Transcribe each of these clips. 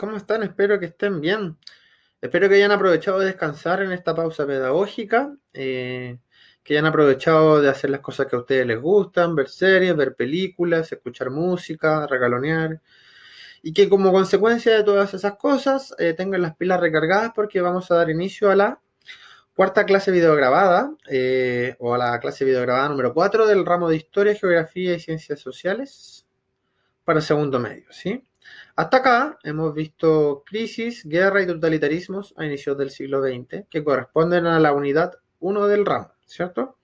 ¿Cómo están? Espero que estén bien. Espero que hayan aprovechado de descansar en esta pausa pedagógica, eh, que hayan aprovechado de hacer las cosas que a ustedes les gustan, ver series, ver películas, escuchar música, regalonear, y que como consecuencia de todas esas cosas eh, tengan las pilas recargadas porque vamos a dar inicio a la cuarta clase videograbada, eh, o a la clase videograbada número 4 del ramo de Historia, Geografía y Ciencias Sociales para segundo medio, ¿sí? Hasta acá hemos visto crisis, guerra y totalitarismos a inicios del siglo XX, que corresponden a la unidad 1 del ramo, ¿cierto?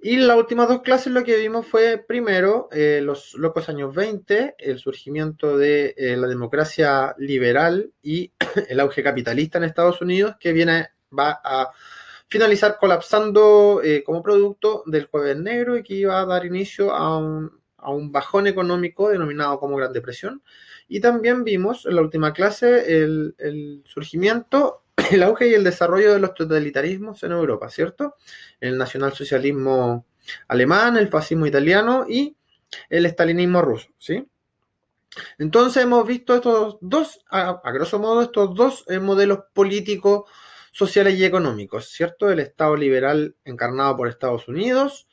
Y las últimas dos clases lo que vimos fue primero eh, los locos años 20, el surgimiento de eh, la democracia liberal y el auge capitalista en Estados Unidos, que viene, va a finalizar colapsando eh, como producto del jueves negro y que iba a dar inicio un, a un bajón económico denominado como Gran Depresión. Y también vimos en la última clase el, surgimiento, el auge y el desarrollo de los totalitarismos en Europa, ¿cierto? El nacionalsocialismo alemán, el fascismo italiano y el estalinismo ruso, ¿sí? Entonces hemos visto estos dos, a, grosso modo, estos dos eh, modelos políticos, sociales y económicos, ¿cierto? El Estado liberal encarnado por Estados Unidos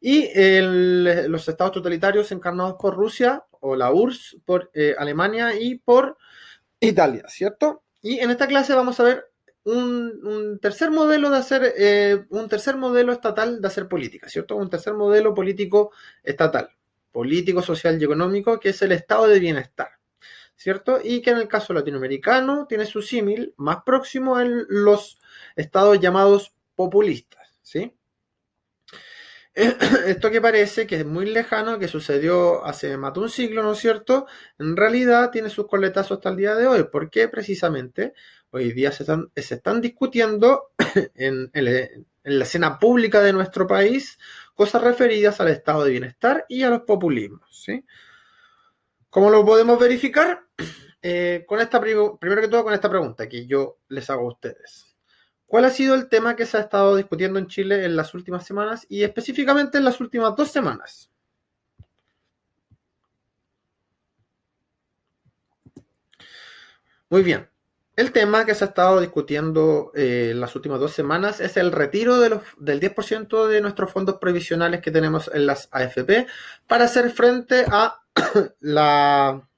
y los estados totalitarios encarnados por Rusia o la URSS por eh, Alemania y por Italia, ¿cierto? Y en esta clase vamos a ver un, tercer modelo de hacer, eh, un tercer modelo estatal de hacer política, ¿cierto? Un tercer modelo político estatal, político, social y económico, que es el estado de bienestar, ¿cierto? Y que en el caso latinoamericano tiene su símil más próximo en los estados llamados populistas, ¿sí? esto que parece que es muy lejano, que sucedió hace más de un siglo, ¿no es cierto? En realidad tiene sus coletazos hasta el día de hoy. ¿Por qué? Precisamente hoy día se están, se están discutiendo en, la escena pública de nuestro país cosas referidas al estado de bienestar y a los populismos. ¿sí? ¿Cómo lo podemos verificar? Eh, con esta, primero que todo con esta pregunta que yo les hago a ustedes. ¿Cuál ha sido el tema que se ha estado discutiendo en Chile en las últimas semanas y específicamente en las últimas dos semanas? Muy bien. El tema que se ha estado discutiendo eh, en las últimas dos semanas es el retiro del 10% de nuestros fondos previsionales que tenemos en las AFP para hacer frente a la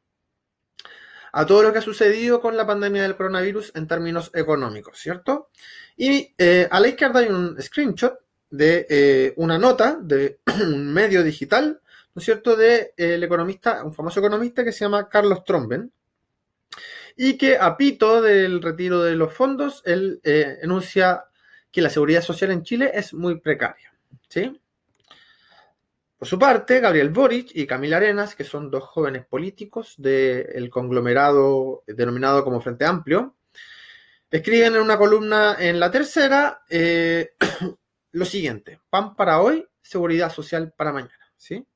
a todo lo que ha sucedido con la pandemia del coronavirus en términos económicos, ¿cierto? Y eh, a la izquierda hay un screenshot de eh, una nota de un medio digital, ¿no es cierto?, de eh, el economista, un famoso economista que se llama Carlos Tromben, y que a pito del retiro de los fondos, él enuncia que la seguridad social en Chile es muy precaria, ¿sí? Por su parte, Gabriel Boric y Camila Arenas, que son dos jóvenes políticos del conglomerado denominado como Frente Amplio, escriben en una columna en la tercera eh, lo siguiente: pan para hoy, seguridad social para mañana. ¿sí?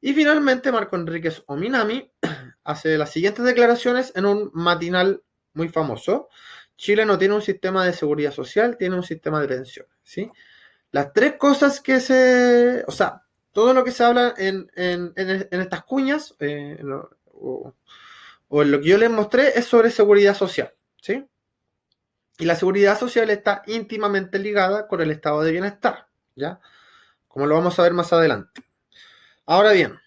Y finalmente, Marco Enríquez Ominami hace las siguientes declaraciones en un matinal muy famoso. Chile no tiene un sistema de seguridad social, tiene un sistema de pensiones. ¿sí? Las tres cosas que se. O sea, todo lo que se habla en, estas cuñas, eh, o, en lo que yo les mostré, es sobre seguridad social, ¿sí? Y la seguridad social está íntimamente ligada con el estado de bienestar, ¿ya? Como lo vamos a ver más adelante. Ahora bien,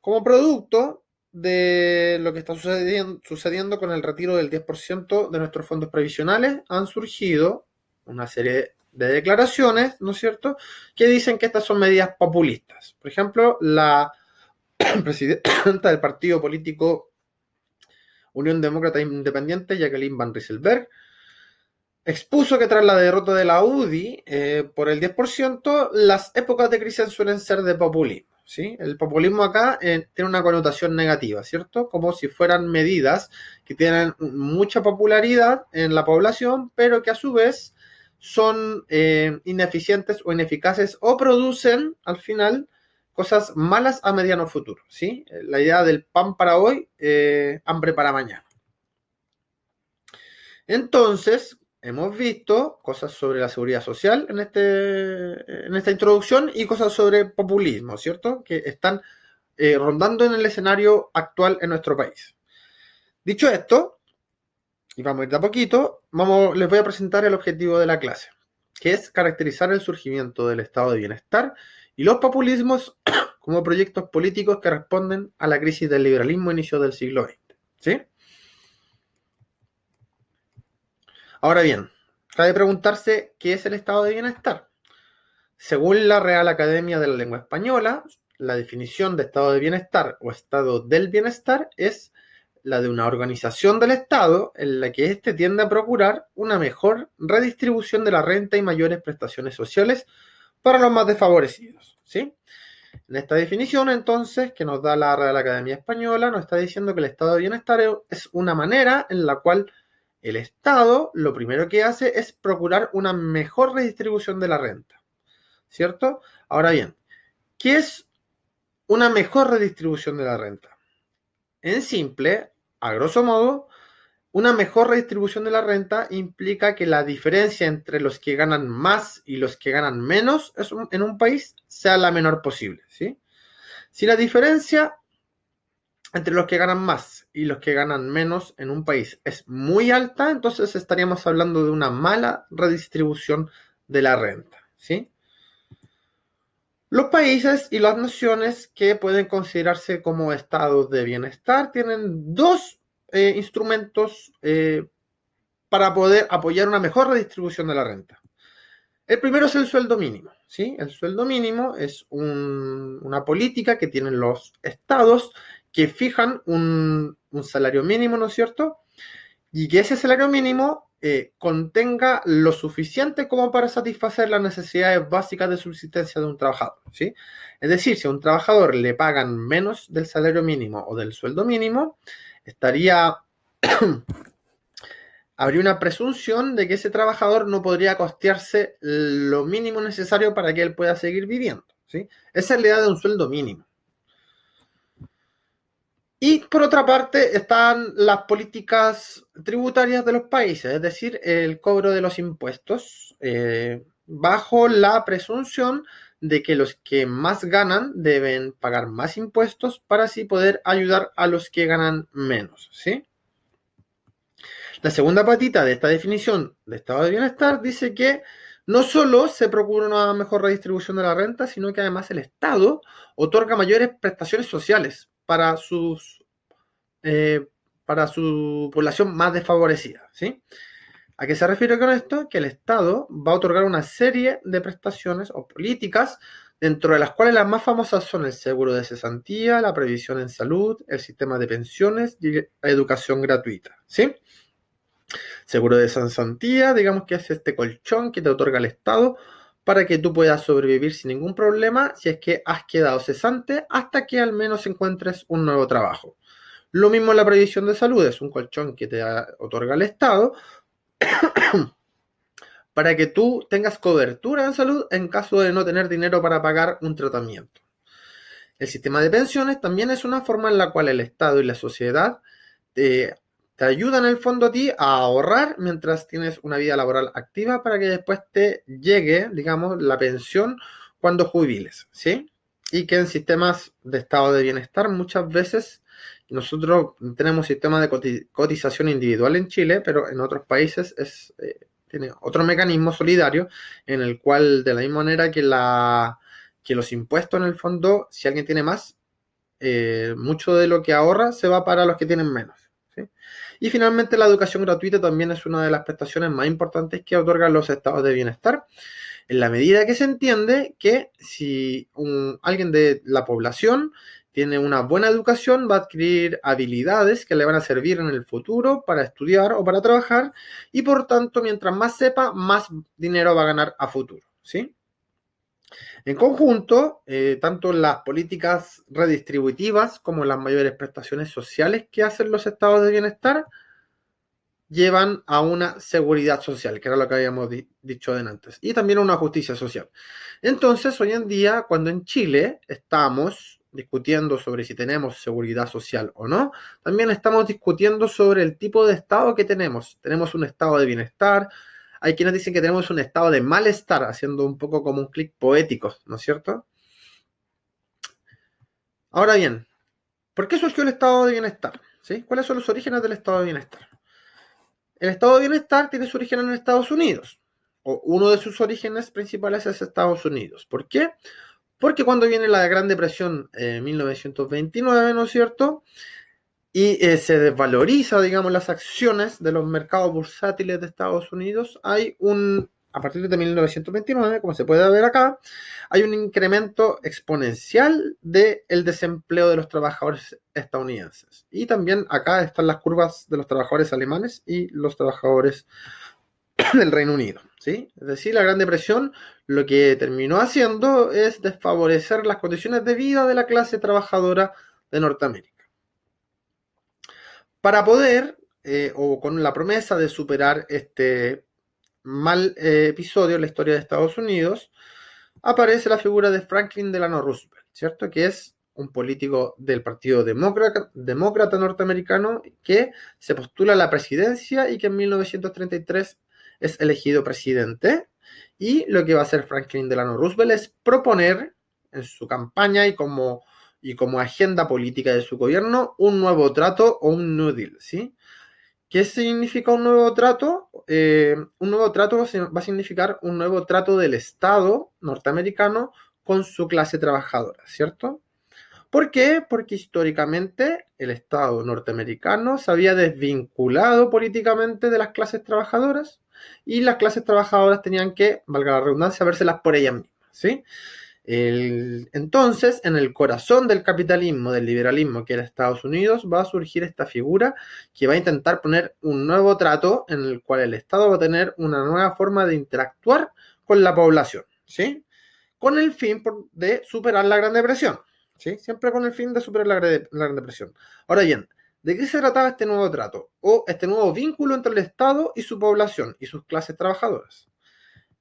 como producto de lo que está sucediendo, sucediendo con el retiro del 10% de nuestros fondos previsionales, han surgido una serie de declaraciones, ¿no es cierto?, que dicen que estas son medidas populistas. Por ejemplo, la presidenta del partido político Unión Demócrata Independiente, Jacqueline Van Rieselberg, expuso que tras la derrota de la UDI eh, por el 10%, las épocas de crisis suelen ser de populismo. ¿sí? El populismo acá eh, tiene una connotación negativa, ¿cierto? Como si fueran medidas que tienen mucha popularidad en la población, pero que a su vez son eh, ineficientes o ineficaces o producen al final cosas malas a mediano futuro, ¿sí? La idea del pan para hoy, eh, hambre para mañana. Entonces, hemos visto cosas sobre la seguridad social en, este, en esta introducción y cosas sobre populismo, ¿cierto? Que están eh, rondando en el escenario actual en nuestro país. Dicho esto, y vamos a ir de a poquito, vamos, les voy a presentar el objetivo de la clase, que es caracterizar el surgimiento del estado de bienestar y los populismos como proyectos políticos que responden a la crisis del liberalismo inicio del siglo XX. ¿Sí? Ahora bien, cabe preguntarse qué es el estado de bienestar. Según la Real Academia de la Lengua Española, la definición de estado de bienestar o estado del bienestar es la de una organización del Estado en la que éste tiende a procurar una mejor redistribución de la renta y mayores prestaciones sociales para los más desfavorecidos. ¿sí? En esta definición, entonces, que nos da la Real Academia Española, nos está diciendo que el estado de bienestar es una manera en la cual el Estado lo primero que hace es procurar una mejor redistribución de la renta. ¿Cierto? Ahora bien, ¿qué es una mejor redistribución de la renta? En simple, a grosso modo, una mejor redistribución de la renta implica que la diferencia entre los que ganan más y los que ganan menos en un país sea la menor posible. ¿sí? Si la diferencia entre los que ganan más y los que ganan menos en un país es muy alta, entonces estaríamos hablando de una mala redistribución de la renta. ¿sí? Los países y las naciones que pueden considerarse como estados de bienestar tienen dos eh, instrumentos eh, para poder apoyar una mejor redistribución de la renta. El primero es el sueldo mínimo. ¿sí? El sueldo mínimo es una política que tienen los estados que fijan un, salario mínimo, ¿no es cierto? Y que ese salario mínimo eh, contenga lo suficiente como para satisfacer las necesidades básicas de subsistencia de un trabajador, ¿sí? Es decir, si a un trabajador le pagan menos del salario mínimo o del sueldo mínimo, estaría habría una presunción de que ese trabajador no podría costearse lo mínimo necesario para que él pueda seguir viviendo. ¿sí? Esa es la idea de un sueldo mínimo. Y por otra parte están las políticas tributarias de los países, es decir, el cobro de los impuestos, eh, bajo la presunción de que los que más ganan deben pagar más impuestos para así poder ayudar a los que ganan menos, ¿sí? La segunda patita de esta definición de estado de bienestar dice que no solo se procura una mejor redistribución de la renta, sino que además el Estado otorga mayores prestaciones sociales para sus eh, para su población más desfavorecida, ¿sí? ¿A qué se refiere con esto? Que el Estado va a otorgar una serie de prestaciones o políticas, dentro de las cuales las más famosas son el seguro de cesantía, la previsión en salud, el sistema de pensiones y la educación gratuita, ¿sí? Seguro de cesantía, digamos que es este colchón que te otorga el Estado para que tú puedas sobrevivir sin ningún problema si es que has quedado cesante hasta que al menos encuentres un nuevo trabajo. Lo mismo la previsión de salud, es un colchón que te otorga el Estado para que tú tengas cobertura en salud en caso de no tener dinero para pagar un tratamiento. El sistema de pensiones también es una forma en la cual el Estado y la sociedad te, ayudan en el fondo a ti a ahorrar mientras tienes una vida laboral activa para que después te llegue, digamos, la pensión cuando jubiles, ¿sí? Y que en sistemas de estado de bienestar muchas veces nosotros tenemos sistema de cotización individual en Chile, pero en otros países es, eh, tiene otro mecanismo solidario en el cual, de la misma manera que, la, que los impuestos en el fondo, si alguien tiene más, eh, mucho de lo que ahorra se va para los que tienen menos. Y finalmente la educación gratuita también es una de las prestaciones más importantes que otorgan los estados de bienestar, en la medida que se entiende que si alguien de la población tiene una buena educación, va a adquirir habilidades que le van a servir en el futuro para estudiar o para trabajar y por tanto, mientras más sepa, más dinero va a ganar a futuro, ¿sí? En conjunto, eh, tanto las políticas redistributivas como las mayores prestaciones sociales que hacen los estados de bienestar llevan a una seguridad social, que era lo que habíamos dicho antes, y también a una justicia social. Entonces, hoy en día, cuando en Chile estamos discutiendo sobre si tenemos seguridad social o no, también estamos discutiendo sobre el tipo de estado que tenemos. Tenemos un estado de bienestar, hay quienes dicen que tenemos un estado de malestar, haciendo un poco como un clic poético, ¿no es cierto? Ahora bien, ¿por qué surgió el estado de bienestar? ¿Cuáles son los orígenes del estado de bienestar? El estado de bienestar tiene su origen en Estados Unidos, o uno de sus orígenes principales es Estados Unidos. ¿Por qué? Porque cuando viene la Gran Depresión en 1929, ¿no es cierto? Y eh, se desvaloriza, digamos, las acciones de los mercados bursátiles de Estados Unidos, hay un a partir de 1929, como se puede ver acá, hay un incremento exponencial del desempleo de los trabajadores estadounidenses. Y también acá están las curvas de los trabajadores alemanes y los trabajadores del Reino Unido. ¿sí? Es decir, la Gran Depresión lo que terminó haciendo es desfavorecer las condiciones de vida de la clase trabajadora de Norteamérica. Para poder, eh, o con la promesa de superar este mal eh, episodio en la historia de Estados Unidos, aparece la figura de Franklin Delano Roosevelt, ¿cierto? Que es un político del Partido Demócrata, Demócrata Norteamericano que se postula a la presidencia y que en 1933 es elegido presidente. Y lo que va a hacer Franklin Delano Roosevelt es proponer en su campaña y como, y como agenda política de su gobierno un nuevo trato o un New Deal, ¿sí? ¿Qué significa un nuevo trato? Eh, un nuevo trato va a significar un nuevo trato del Estado norteamericano con su clase trabajadora, ¿cierto? ¿Por qué? Porque históricamente el Estado norteamericano se había desvinculado políticamente de las clases trabajadoras y las clases trabajadoras tenían que, valga la redundancia, vérselas por ellas mismas, ¿sí? Entonces, en el corazón del capitalismo, del liberalismo que era Estados Unidos, va a surgir esta figura que va a intentar poner un nuevo trato en el cual el Estado va a tener una nueva forma de interactuar con la población, ¿sí? Con el fin de superar la Gran Depresión, ¿sí? Siempre con el fin de superar la, la Gran Depresión. Ahora bien, ¿de qué se trataba este nuevo trato? O este nuevo vínculo entre el Estado y su población y sus clases trabajadoras.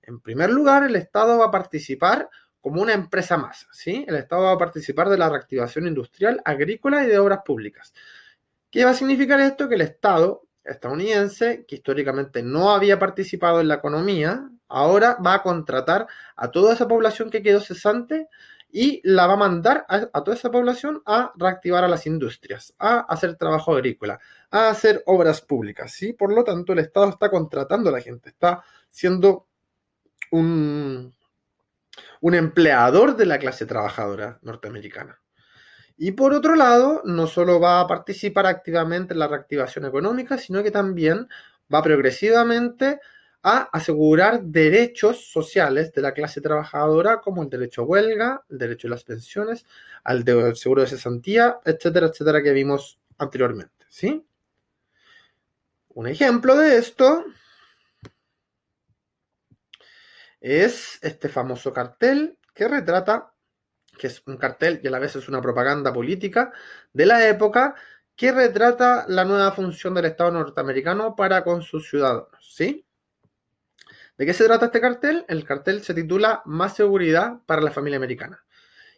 En primer lugar, el Estado va a participar como una empresa más. ¿sí? El Estado va a participar de la reactivación industrial, agrícola y de obras públicas. ¿Qué va a significar esto? Que el Estado estadounidense, que históricamente no había participado en la economía, ahora va a contratar a toda esa población que quedó cesante y la va a mandar a, toda esa población a reactivar a las industrias, a hacer trabajo agrícola, a hacer obras públicas. ¿sí? Por lo tanto, el Estado está contratando a la gente, está siendo un, un empleador de la clase trabajadora norteamericana. Y por otro lado, no solo va a participar activamente en la reactivación económica, sino que también va progresivamente a asegurar derechos sociales de la clase trabajadora, como el derecho a huelga, el derecho a las pensiones, al, seguro de cesantía, etcétera, etcétera, que vimos anteriormente. ¿sí? Un ejemplo de esto es este famoso cartel que retrata, que es un cartel y a la vez es una propaganda política de la época, que retrata la nueva función del Estado norteamericano para con sus ciudadanos, ¿sí? ¿De qué se trata este cartel? El cartel se titula Más seguridad para la familia americana.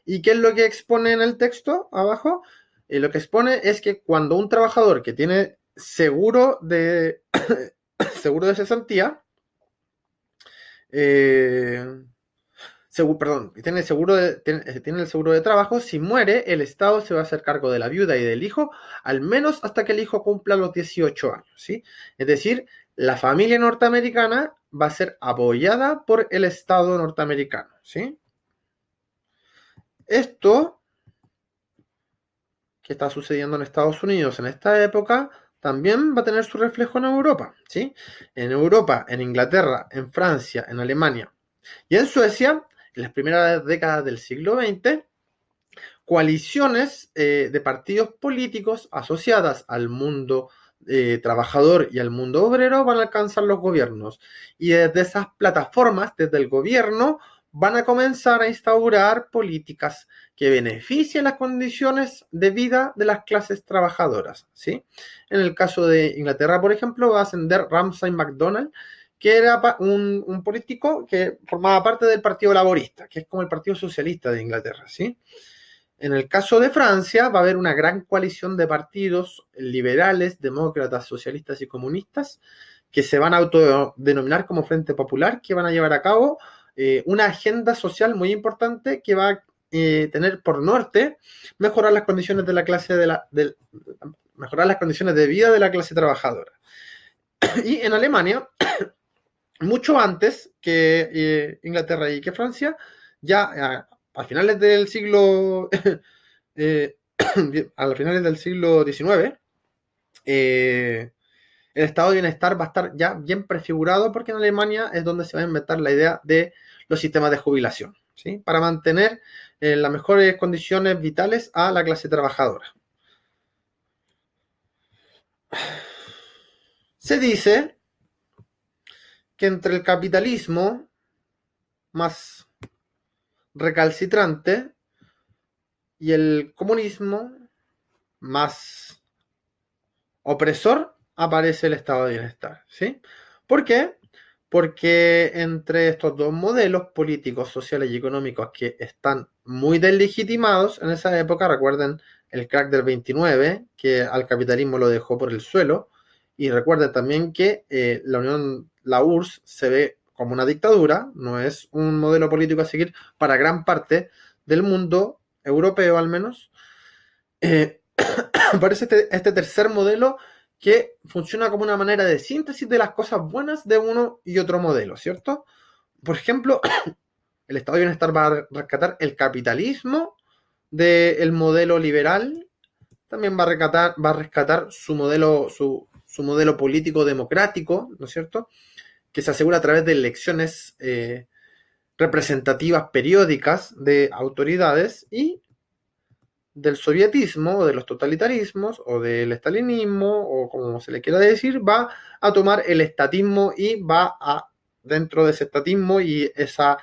¿Y qué es lo que expone en el texto abajo? Eh, lo que expone es que cuando un trabajador que tiene seguro de seguro de cesantía eh, perdón, tiene, seguro de, eh, tiene, el seguro de trabajo, si muere, el Estado se va a hacer cargo de la viuda y del hijo, al menos hasta que el hijo cumpla los 18 años, ¿sí? Es decir, la familia norteamericana va a ser apoyada por el Estado norteamericano, ¿sí? Esto que está sucediendo en Estados Unidos en esta época también va a tener su reflejo en Europa, ¿sí? En Europa, en Inglaterra, en Francia, en Alemania y en Suecia, en las primeras décadas del siglo XX, coaliciones eh, de partidos políticos asociadas al mundo eh, trabajador y al mundo obrero van a alcanzar los gobiernos. Y desde esas plataformas, desde el gobierno, van a comenzar a instaurar políticas que beneficien las condiciones de vida de las clases trabajadoras. ¿sí? En el caso de Inglaterra, por ejemplo, va a ascender Ramsay MacDonald, que era un, político que formaba parte del Partido Laborista, que es como el Partido Socialista de Inglaterra. ¿sí? En el caso de Francia, va a haber una gran coalición de partidos liberales, demócratas, socialistas y comunistas que se van a autodenominar como Frente Popular, que van a llevar a cabo eh, una agenda social muy importante que va eh, tener por norte mejorar las condiciones de la clase de la mejorar las condiciones de vida de la clase trabajadora. Y en Alemania, mucho antes que eh, Inglaterra y que Francia, ya a, finales del siglo eh, a finales del siglo XIX, el estado de bienestar va a estar ya bien prefigurado porque en Alemania es donde se va a inventar la idea de los sistemas de jubilación, ¿sí? para mantener en las mejores condiciones vitales a la clase trabajadora. Se dice que entre el capitalismo más recalcitrante y el comunismo más opresor aparece el estado de bienestar. ¿sí? ¿Por qué? porque entre estos dos modelos políticos, sociales y económicos que están muy deslegitimados en esa época, recuerden el crack del 29, que al capitalismo lo dejó por el suelo, y recuerden también que eh, la Unión, la URSS, se ve como una dictadura, no es un modelo político a seguir para gran parte del mundo europeo al menos. Eh, parece este, este tercer modelo que funciona como una manera de síntesis de las cosas buenas de uno y otro modelo, ¿cierto? Por ejemplo, el Estado de Bienestar va a rescatar el capitalismo del modelo liberal, también va a rescatar, su, modelo, su, modelo político democrático, ¿no es cierto? Que se asegura a través de elecciones eh, representativas periódicas de autoridades y del sovietismo o de los totalitarismos o del estalinismo o como se le quiera decir, va a tomar el estatismo y va a, dentro de ese estatismo y esa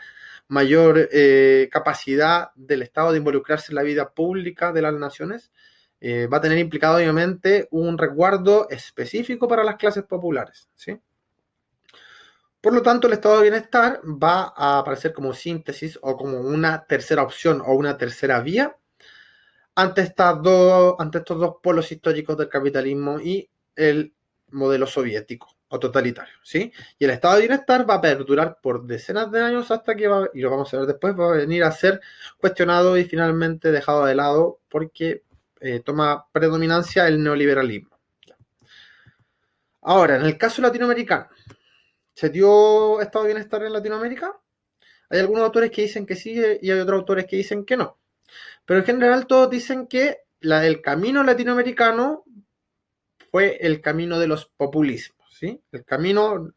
mayor eh, capacidad del Estado de involucrarse en la vida pública de las naciones, eh, va a tener implicado obviamente un resguardo específico para las clases populares. ¿sí? Por lo tanto, el estado de bienestar va a aparecer como síntesis o como una tercera opción o una tercera vía ante, estas dos, ante estos dos polos históricos del capitalismo y el modelo soviético o totalitario, ¿sí? Y el estado de bienestar va a perdurar por decenas de años hasta que va, y lo vamos a ver después, va a venir a ser cuestionado y finalmente dejado de lado porque eh, toma predominancia el neoliberalismo. Ahora, en el caso latinoamericano, ¿se dio estado de bienestar en Latinoamérica? Hay algunos autores que dicen que sí y hay otros autores que dicen que no. Pero en general todos dicen que el camino latinoamericano fue el camino de los populismos, ¿sí? El camino,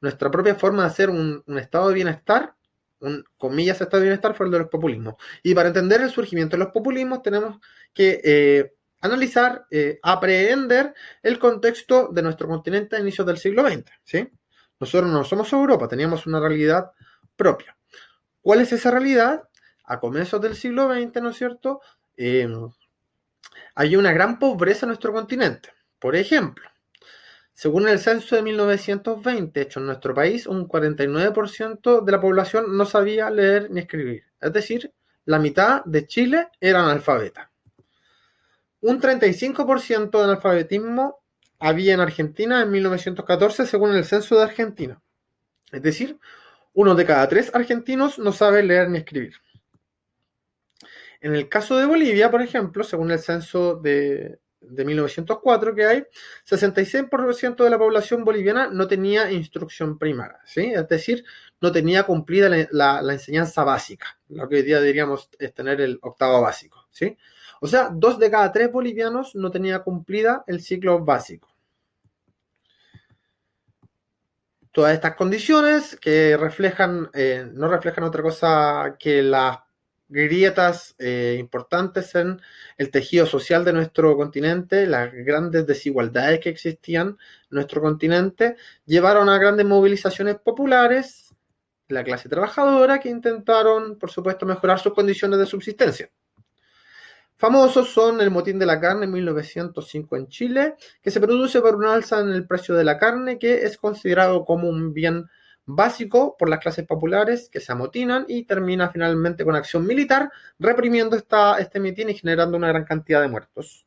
nuestra propia forma de hacer un, estado de bienestar, un comillas estado de bienestar, fue el de los populismos. Y para entender el surgimiento de los populismos tenemos que eh, analizar, eh, aprehender el contexto de nuestro continente a inicios del siglo XX, ¿sí? Nosotros no somos Europa, teníamos una realidad propia. ¿Cuál es esa realidad? A comienzos del siglo XX, ¿no es cierto? Eh, hay una gran pobreza en nuestro continente. Por ejemplo, según el censo de 1920 hecho en nuestro país, un 49% de la población no sabía leer ni escribir. Es decir, la mitad de Chile era analfabeta. Un 35% de analfabetismo había en Argentina en 1914 según el censo de Argentina. Es decir, uno de cada tres argentinos no sabe leer ni escribir. En el caso de Bolivia, por ejemplo, según el censo de, 1904 que hay, 66% de la población boliviana no tenía instrucción primaria, ¿sí? Es decir, no tenía cumplida la, enseñanza básica, lo que hoy día diríamos es tener el octavo básico, ¿sí? O sea, dos de cada tres bolivianos no tenía cumplida el ciclo básico. Todas estas condiciones que reflejan, eh, no reflejan otra cosa que las grietas eh, importantes en el tejido social de nuestro continente, las grandes desigualdades que existían en nuestro continente, llevaron a grandes movilizaciones populares la clase trabajadora que intentaron, por supuesto, mejorar sus condiciones de subsistencia. Famosos son el motín de la carne en 1905 en Chile, que se produce por una alza en el precio de la carne que es considerado como un bien básico por las clases populares que se amotinan y termina finalmente con acción militar, reprimiendo esta, este mitin y generando una gran cantidad de muertos.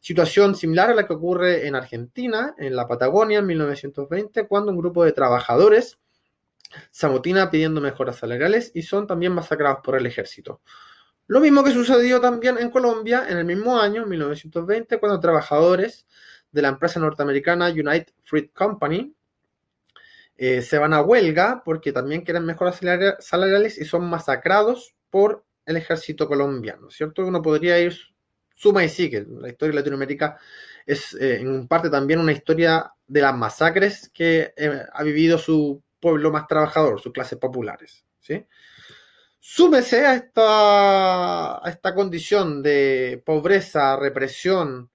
Situación similar a la que ocurre en Argentina, en la Patagonia, en 1920, cuando un grupo de trabajadores se amotina pidiendo mejoras salariales y son también masacrados por el ejército. Lo mismo que sucedió también en Colombia en el mismo año, 1920, cuando trabajadores de la empresa norteamericana United Fruit Company eh, se van a huelga porque también quieren mejoras salariales y son masacrados por el ejército colombiano, ¿cierto? Uno podría ir suma y sigue. La historia de Latinoamérica es eh, en parte también una historia de las masacres que eh, ha vivido su pueblo más trabajador, sus clases populares, ¿sí? Súmese esta, a esta condición de pobreza, represión,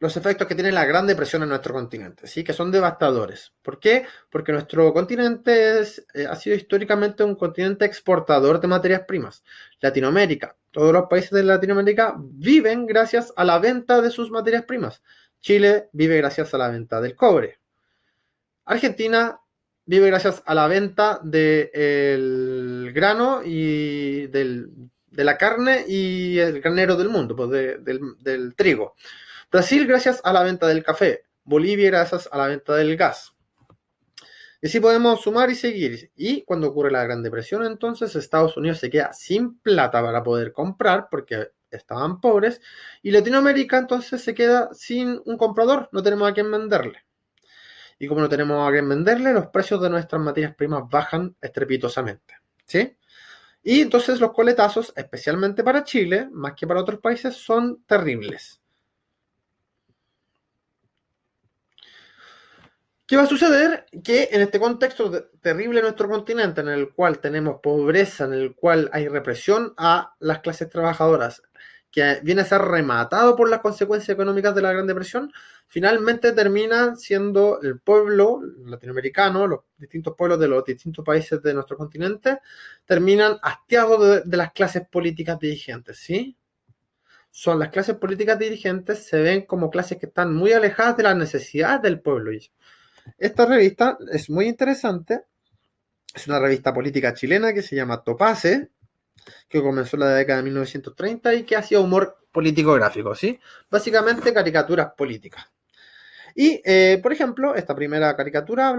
los efectos que tiene la Gran Depresión en nuestro continente, ¿sí? que son devastadores. ¿Por qué? Porque nuestro continente eh, ha sido históricamente un continente exportador de materias primas. Latinoamérica, todos los países de Latinoamérica viven gracias a la venta de sus materias primas. Chile vive gracias a la venta del cobre. Argentina vive gracias a la venta del grano y de la carne y el granero del mundo, pues del trigo. Brasil gracias a la venta del café, Bolivia gracias a la venta del gas. Y así podemos sumar y seguir. Y cuando ocurre la Gran Depresión, entonces Estados Unidos se queda sin plata para poder comprar porque estaban pobres. Y Latinoamérica entonces se queda sin un comprador, no tenemos a quién venderle. Y como no tenemos a quién venderle, los precios de nuestras materias primas bajan estrepitosamente. ¿Sí? Y entonces los coletazos, especialmente para Chile, más que para otros países, son terribles. ¿Qué va a suceder? Que en este contexto terrible de nuestro continente, en el cual tenemos pobreza, en el cual hay represión a las clases trabajadoras, que viene a ser rematado por las consecuencias económicas de la Gran Depresión, finalmente termina siendo el pueblo latinoamericano, los distintos pueblos de los distintos países de nuestro continente, terminan hastiados de, las clases políticas dirigentes, ¿sí? Son las clases políticas dirigentes, se ven como clases que están muy alejadas de las necesidades del pueblo. Esta revista es muy interesante. Es una revista política chilena que se llama Topase, que comenzó en la década de 1930 y que hacía humor político gráfico, ¿sí? Básicamente caricaturas políticas. Y, eh, por ejemplo, esta primera caricatura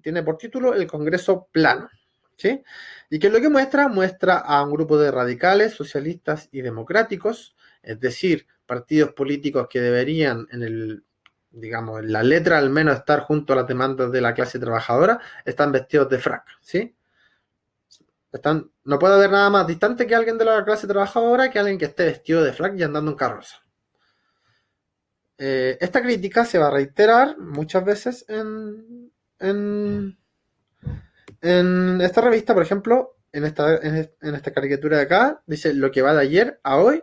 tiene por título El Congreso Plano, ¿sí? ¿Y qué es lo que muestra? Muestra a un grupo de radicales, socialistas y democráticos, es decir, partidos políticos que deberían en el digamos, en la letra al menos estar junto a las demandas de la clase trabajadora, están vestidos de frac, ¿sí? Están, no puede haber nada más distante que alguien de la clase trabajadora que alguien que esté vestido de frac y andando en carroza. Eh, esta crítica se va a reiterar muchas veces en, en, esta revista, por ejemplo, en esta, en esta caricatura de acá, dice lo que va de ayer a hoy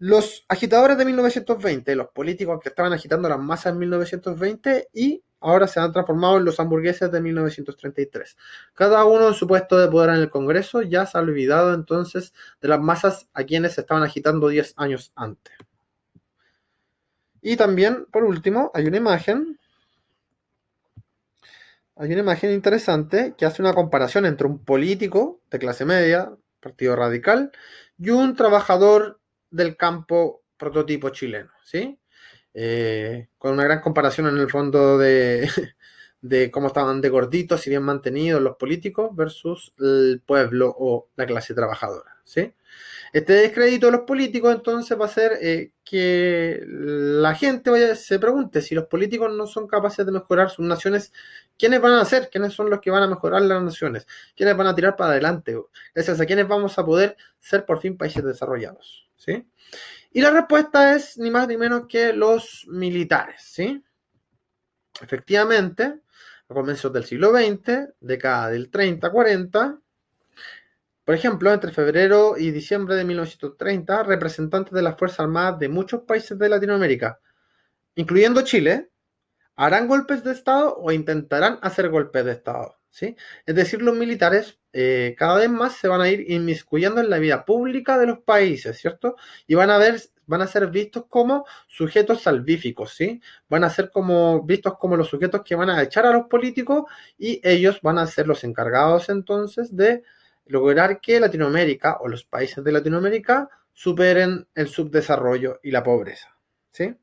los agitadores de 1920, los políticos que estaban agitando las masas en 1920 y ahora se han transformado en los hamburgueses de 1933. Cada uno en su puesto de poder en el Congreso ya se ha olvidado entonces de las masas a quienes se estaban agitando 10 años antes. Y también, por último, hay una imagen. Hay una imagen interesante que hace una comparación entre un político de clase media, partido radical, y un trabajador del campo prototipo chileno, ¿sí? Eh, con una gran comparación en el fondo de, de, cómo estaban de gorditos y bien mantenidos los políticos versus el pueblo o la clase trabajadora, ¿sí? Este descrédito de los políticos entonces va a hacer eh, que la gente se pregunte si los políticos no son capaces de mejorar sus naciones, ¿quiénes van a ser? ¿Quiénes son los que van a mejorar las naciones? ¿Quiénes van a tirar para adelante? Gracias a quiénes vamos a poder ser por fin países desarrollados. ¿sí? Y la respuesta es ni más ni menos que los militares, ¿sí? Efectivamente, a comienzos del siglo XX, década del 30-40, por ejemplo, entre febrero y diciembre de 1930, representantes de las Fuerzas Armadas de muchos países de Latinoamérica, incluyendo Chile, harán golpes de Estado o intentarán hacer golpes de Estado. ¿sí? Es decir, los militares eh, cada vez más se van a ir inmiscuyendo en la vida pública de los países, ¿cierto? Y van a ver, van a ser vistos como sujetos salvíficos, ¿sí? Van a ser como vistos como los sujetos que van a echar a los políticos y ellos van a ser los encargados entonces de lograr que Latinoamérica o los países de Latinoamérica superen el subdesarrollo y la pobreza, ¿sí?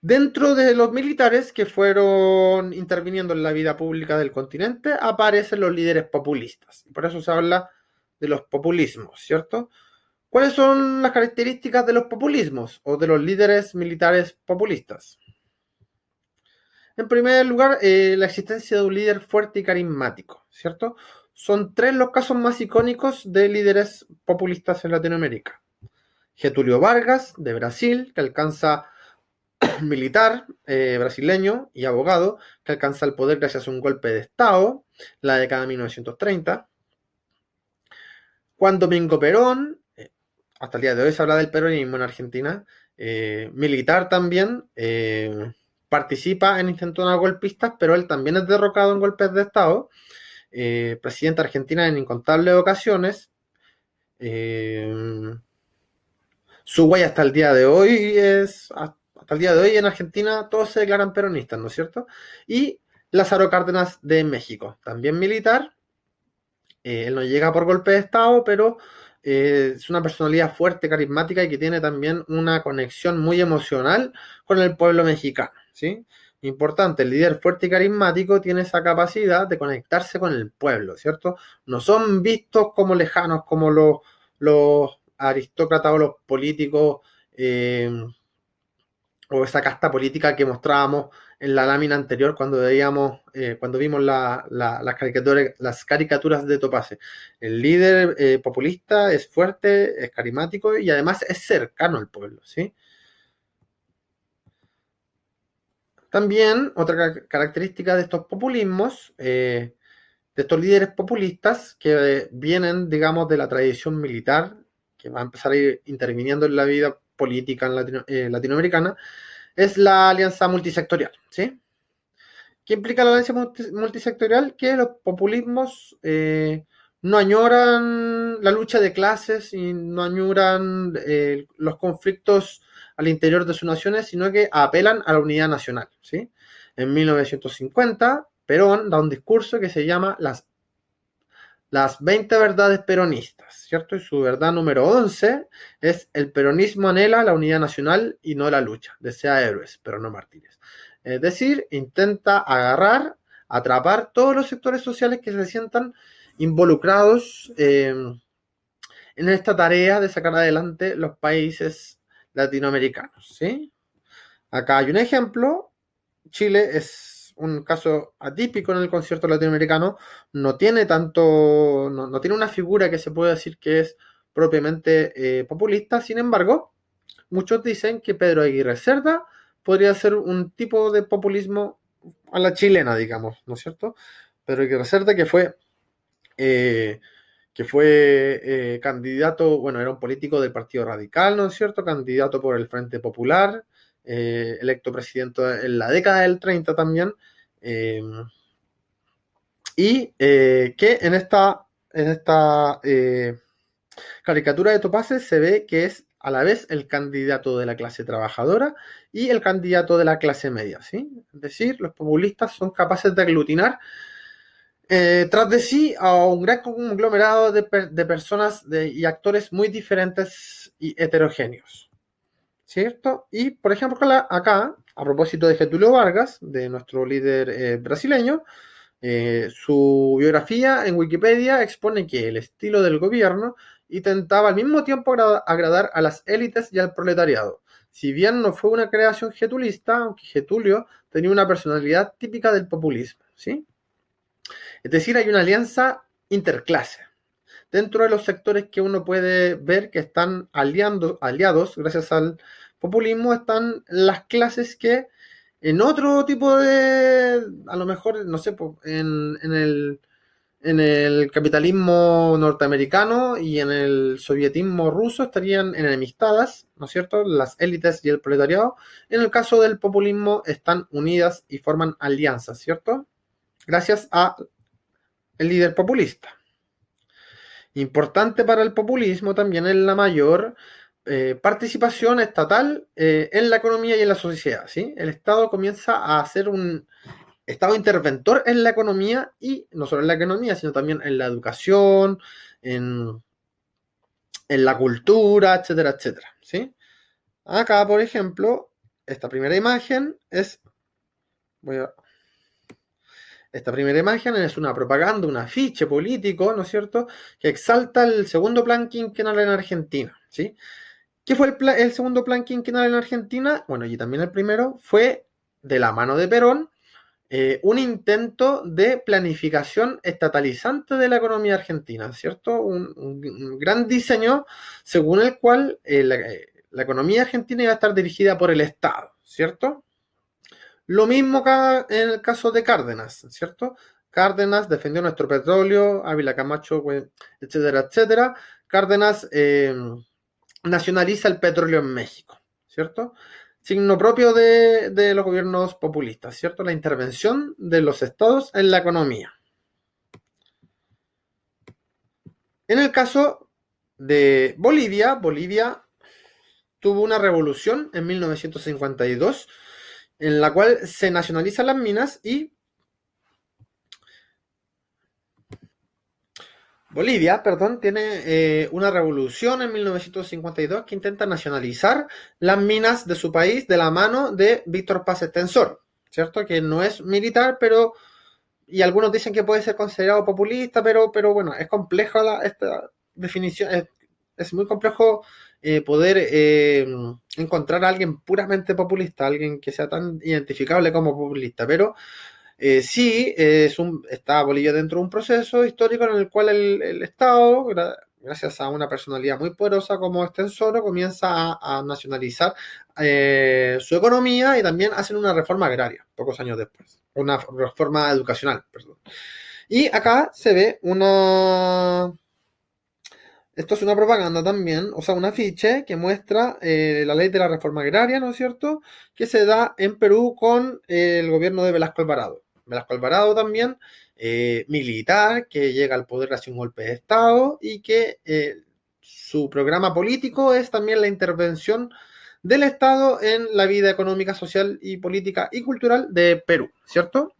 Dentro de los militares que fueron interviniendo en la vida pública del continente, aparecen los líderes populistas. Por eso se habla de los populismos, ¿cierto? ¿Cuáles son las características de los populismos o de los líderes militares populistas? En primer lugar, eh, la existencia de un líder fuerte y carismático, ¿cierto? Son tres los casos más icónicos de líderes populistas en Latinoamérica. Getulio Vargas, de Brasil, que alcanza militar eh, brasileño y abogado, que alcanza el poder gracias a un golpe de Estado, la década de 1930. Juan Domingo Perón, eh, hasta el día de hoy se habla del peronismo en Argentina, militar también, participa en intentos golpistas, pero él también es derrocado en golpes de Estado. Eh, presidente Argentina en incontables ocasiones. Eh, su huella hasta el día de hoy es, hasta el día de hoy en Argentina todos se declaran peronistas, ¿no es cierto? Y Lázaro Cárdenas de México, también militar. Eh, él no llega por golpe de Estado, pero es una personalidad fuerte, carismática y que tiene también una conexión muy emocional con el pueblo mexicano. ¿sí? Importante, el líder fuerte y carismático tiene esa capacidad de conectarse con el pueblo, ¿cierto? No son vistos como lejanos como los, los aristócratas o los políticos eh, o esa casta política que mostrábamos en la lámina anterior cuando veíamos, eh, cuando vimos las, caricaturas, de Topase. El líder eh, populista es fuerte, es carismático y además es cercano al pueblo, ¿sí? También otra característica de estos populismos, eh, de estos líderes populistas que vienen, digamos, de la tradición militar, que va a empezar a ir interviniendo en la vida política en latinoamericana, es la alianza multisectorial, ¿sí? ¿Qué implica la alianza multisectorial? Que los populismos eh, no añoran la lucha de clases y no añoran eh, los conflictos al interior de sus naciones, sino que apelan a la unidad nacional. ¿sí? En 1950, Perón da un discurso que se llama las, las 20 verdades peronistas, ¿cierto? Y su verdad número 11 es el peronismo anhela la unidad nacional y no la lucha, desea héroes, pero no mártires. Es decir, intenta agarrar, atrapar todos los sectores sociales que se sientan involucrados eh, en esta tarea de sacar adelante los países latinoamericanos, ¿sí? Acá hay un ejemplo. Chile es un caso atípico en el concierto latinoamericano. No tiene tanto, no, tiene una figura que se puede decir que es propiamente eh, populista. Sin embargo, muchos dicen que Pedro Aguirre Cerda podría ser un tipo de populismo a la chilena, digamos, ¿no es cierto? Pedro Aguirre Cerda que fue eh, que fue eh, candidato, bueno, era un político del Partido Radical, ¿no es cierto? Candidato por el Frente Popular, eh, electo presidente en la década del 30 también. Em, y eh, que en esta, en esta caricatura de Topase se ve que es a la vez el candidato de la clase trabajadora y el candidato de la clase media, ¿sí? Es decir, los populistas son capaces de aglutinar eh, tras de sí a un gran conglomerado de, personas y actores muy diferentes y heterogéneos. ¿Cierto? Y, por ejemplo, acá, a propósito de Getulio Vargas, de nuestro líder eh, brasileño, eh, su biografía en Wikipedia expone que el estilo del gobierno intentaba al mismo tiempo agradar a las élites y al proletariado. Si bien no fue una creación getulista, aunque Getulio tenía una personalidad típica del populismo, ¿sí? Es decir, hay una alianza interclase. Dentro de los sectores que uno puede ver que están aliando, aliados gracias al populismo, están las clases que en otro tipo de, a lo mejor, no sé, en, el, en el capitalismo norteamericano y en el sovietismo ruso estarían enemistadas, ¿no es cierto? Las élites y el proletariado. En el caso del populismo están unidas y forman alianzas, ¿cierto? Gracias a el líder populista. Importante para el populismo también es la mayor eh, participación estatal eh, en la economía y en la sociedad. ¿sí? El Estado comienza a ser un Estado interventor en la economía y no solo en la economía, sino también en la educación, en, en la cultura, etcétera, etcétera. ¿sí? Acá, por ejemplo, esta primera imagen es... Voy a, esta primera imagen es una propaganda, un afiche político, ¿no es cierto?, que exalta el segundo plan quinquenal en Argentina, ¿sí? ¿Qué fue el, segundo plan quinquenal en Argentina? Bueno, y también el primero fue, de la mano de Perón, eh, un intento de planificación estatalizante de la economía argentina, ¿cierto? Un, gran diseño según el cual eh, la, la economía argentina iba a estar dirigida por el Estado, ¿cierto? Lo mismo en el caso de Cárdenas, ¿cierto? Cárdenas defendió nuestro petróleo, Ávila Camacho, etcétera, etcétera. Cárdenas eh, nacionaliza el petróleo en México, ¿cierto? Signo propio de los gobiernos populistas, ¿cierto? La intervención de los estados en la economía. En el caso de Bolivia, Bolivia tuvo una revolución en 1952 en la cual se nacionalizan las minas y Bolivia, perdón, tiene eh, una revolución en 1952 que intenta nacionalizar las minas de su país de la mano de Víctor Paz Extensor, ¿cierto? Que no es militar, pero y algunos dicen que puede ser considerado populista, pero, pero bueno, es compleja esta definición, es muy complejo eh, poder eh, encontrar a alguien puramente populista, alguien que sea tan identificable como populista, pero eh, sí está Bolivia dentro de un proceso histórico en el cual el, Estado, gracias a una personalidad muy poderosa como Extensoro, comienza a, nacionalizar su economía y también hacen una reforma agraria, pocos años después, una reforma educacional, perdón. Y acá se ve una esto es una propaganda también, o sea, un afiche que muestra eh, la ley de la reforma agraria, ¿no es cierto?, que se da en Perú con eh, el gobierno de Velasco Alvarado. Velasco Alvarado también, eh, militar, que llega al poder hacia un golpe de Estado y que su programa político es también la intervención del Estado en la vida económica, social y política y cultural de Perú, ¿cierto?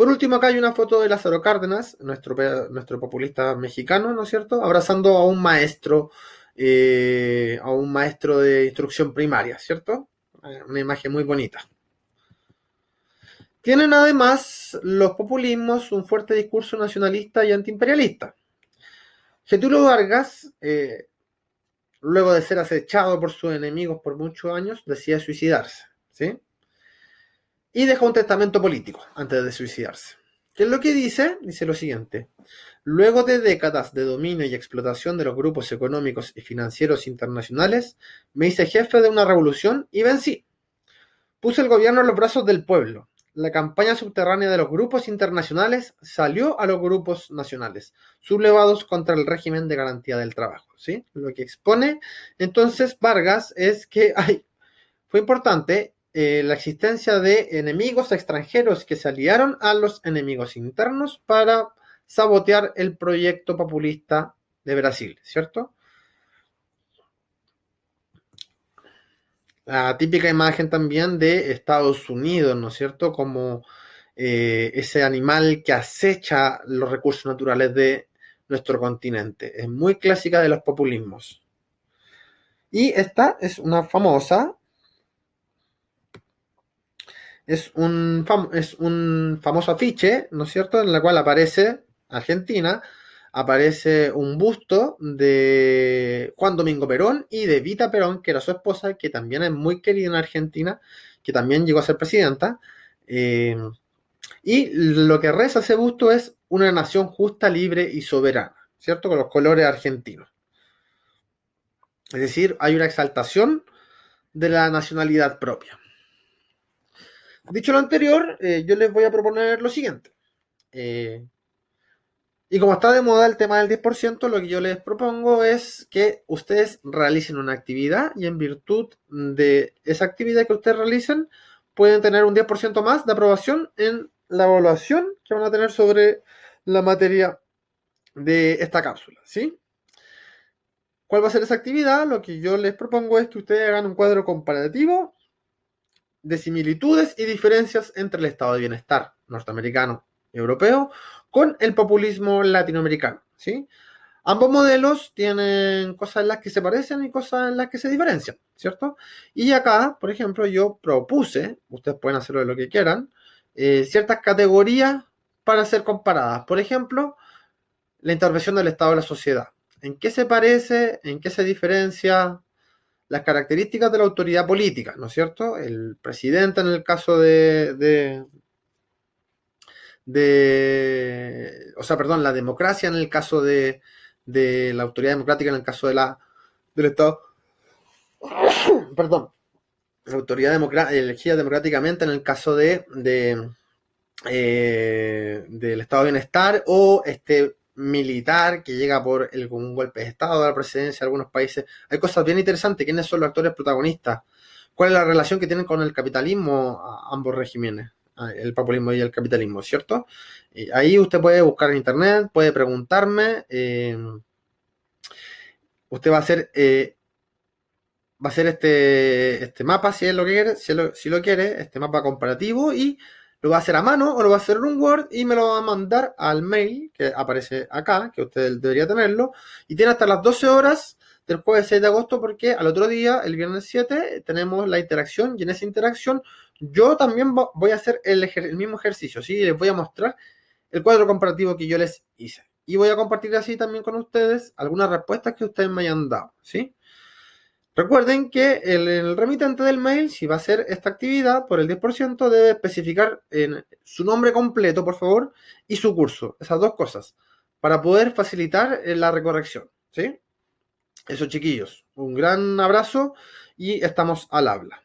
Por último, acá hay una foto de Lázaro Cárdenas, nuestro, nuestro populista mexicano, ¿no es cierto? Abrazando a un maestro, eh, a un maestro de instrucción primaria, ¿cierto? Eh, una imagen muy bonita. Tienen además los populismos un fuerte discurso nacionalista y antiimperialista. Getúlio Vargas, eh, luego de ser acechado por sus enemigos por muchos años, decide suicidarse, ¿sí? Y deja un testamento político antes de suicidarse. ¿Qué es lo que dice? Dice lo siguiente. Luego de décadas de dominio y explotación de los grupos económicos y financieros internacionales, me hice jefe de una revolución y vencí. Puse el gobierno en los brazos del pueblo. La campaña subterránea de los grupos internacionales salió a los grupos nacionales, sublevados contra el régimen de garantía del trabajo. ¿sí? Lo que expone entonces Vargas es que hay, fue importante eh, la existencia de enemigos extranjeros que se aliaron a los enemigos internos para sabotear el proyecto populista de Brasil, ¿cierto? La típica imagen también de Estados Unidos, ¿no es cierto? Como eh, ese animal que acecha los recursos naturales de nuestro continente. Es muy clásica de los populismos. Y esta es una famosa es un, es un famoso afiche, ¿no es cierto?, en la cual aparece Argentina, aparece un busto de Juan Domingo Perón y de Vita Perón, que era su esposa, que también es muy querida en Argentina, que también llegó a ser presidenta. Eh, y lo que reza ese busto es una nación justa, libre y soberana, ¿cierto? Con los colores argentinos. Es decir, hay una exaltación de la nacionalidad propia. Dicho lo anterior, eh, yo les voy a proponer lo siguiente. Eh, y como está de moda el tema del 10%, lo que yo les propongo es que ustedes realicen una actividad y en virtud de esa actividad que ustedes realicen, pueden tener un 10% más de aprobación en la evaluación que van a tener sobre la materia de esta cápsula, ¿sí? ¿Cuál va a ser esa actividad? Lo que yo les propongo es que ustedes hagan un cuadro comparativo de similitudes y diferencias entre el estado de bienestar norteamericano y europeo con el populismo latinoamericano. ¿sí? Ambos modelos tienen cosas en las que se parecen y cosas en las que se diferencian, ¿cierto? Y acá, por ejemplo, yo propuse, ustedes pueden hacerlo de lo que quieran, eh, ciertas categorías para ser comparadas. Por ejemplo, la intervención del Estado en la sociedad. ¿En qué se parece? ¿En qué se diferencia? Las características de la autoridad política, ¿no es cierto? El presidente en el caso de, de, de o sea, perdón, la democracia en el caso de, de la autoridad democrática en el caso de la, del Estado. Perdón. La autoridad elegida democráticamente en el caso de, de eh, del Estado de Bienestar o este militar que llega por el, golpe de Estado la presidencia de algunos países. Hay cosas bien interesantes. ¿Quiénes son los actores protagonistas? ¿Cuál es la relación que tienen con el capitalismo ambos regímenes? El populismo y el capitalismo, ¿cierto? ahí usted puede buscar en internet, puede preguntarme. Eh, usted va a hacer, eh, va a hacer este, este mapa si es lo que quiere, si lo, si lo quiere, este mapa comparativo y lo va a hacer a mano o lo va a hacer en un Word y me lo va a mandar al mail que aparece acá, que usted debería tenerlo. Y tiene hasta las 12 horas del jueves 6 de agosto porque al otro día, el viernes 7, tenemos la interacción y en esa interacción yo también voy a hacer el, el mismo ejercicio, ¿sí? Les voy a mostrar el cuadro comparativo que yo les hice. Y voy a compartir así también con ustedes algunas respuestas que ustedes me hayan dado, ¿sí? Recuerden que el, remitente del mail, si va a hacer esta actividad por el 10%, debe especificar en su nombre completo, por favor, y su curso. Esas dos cosas, para poder facilitar eh, la recorrección, ¿sí? Eso, chiquillos. Un gran abrazo y estamos al habla.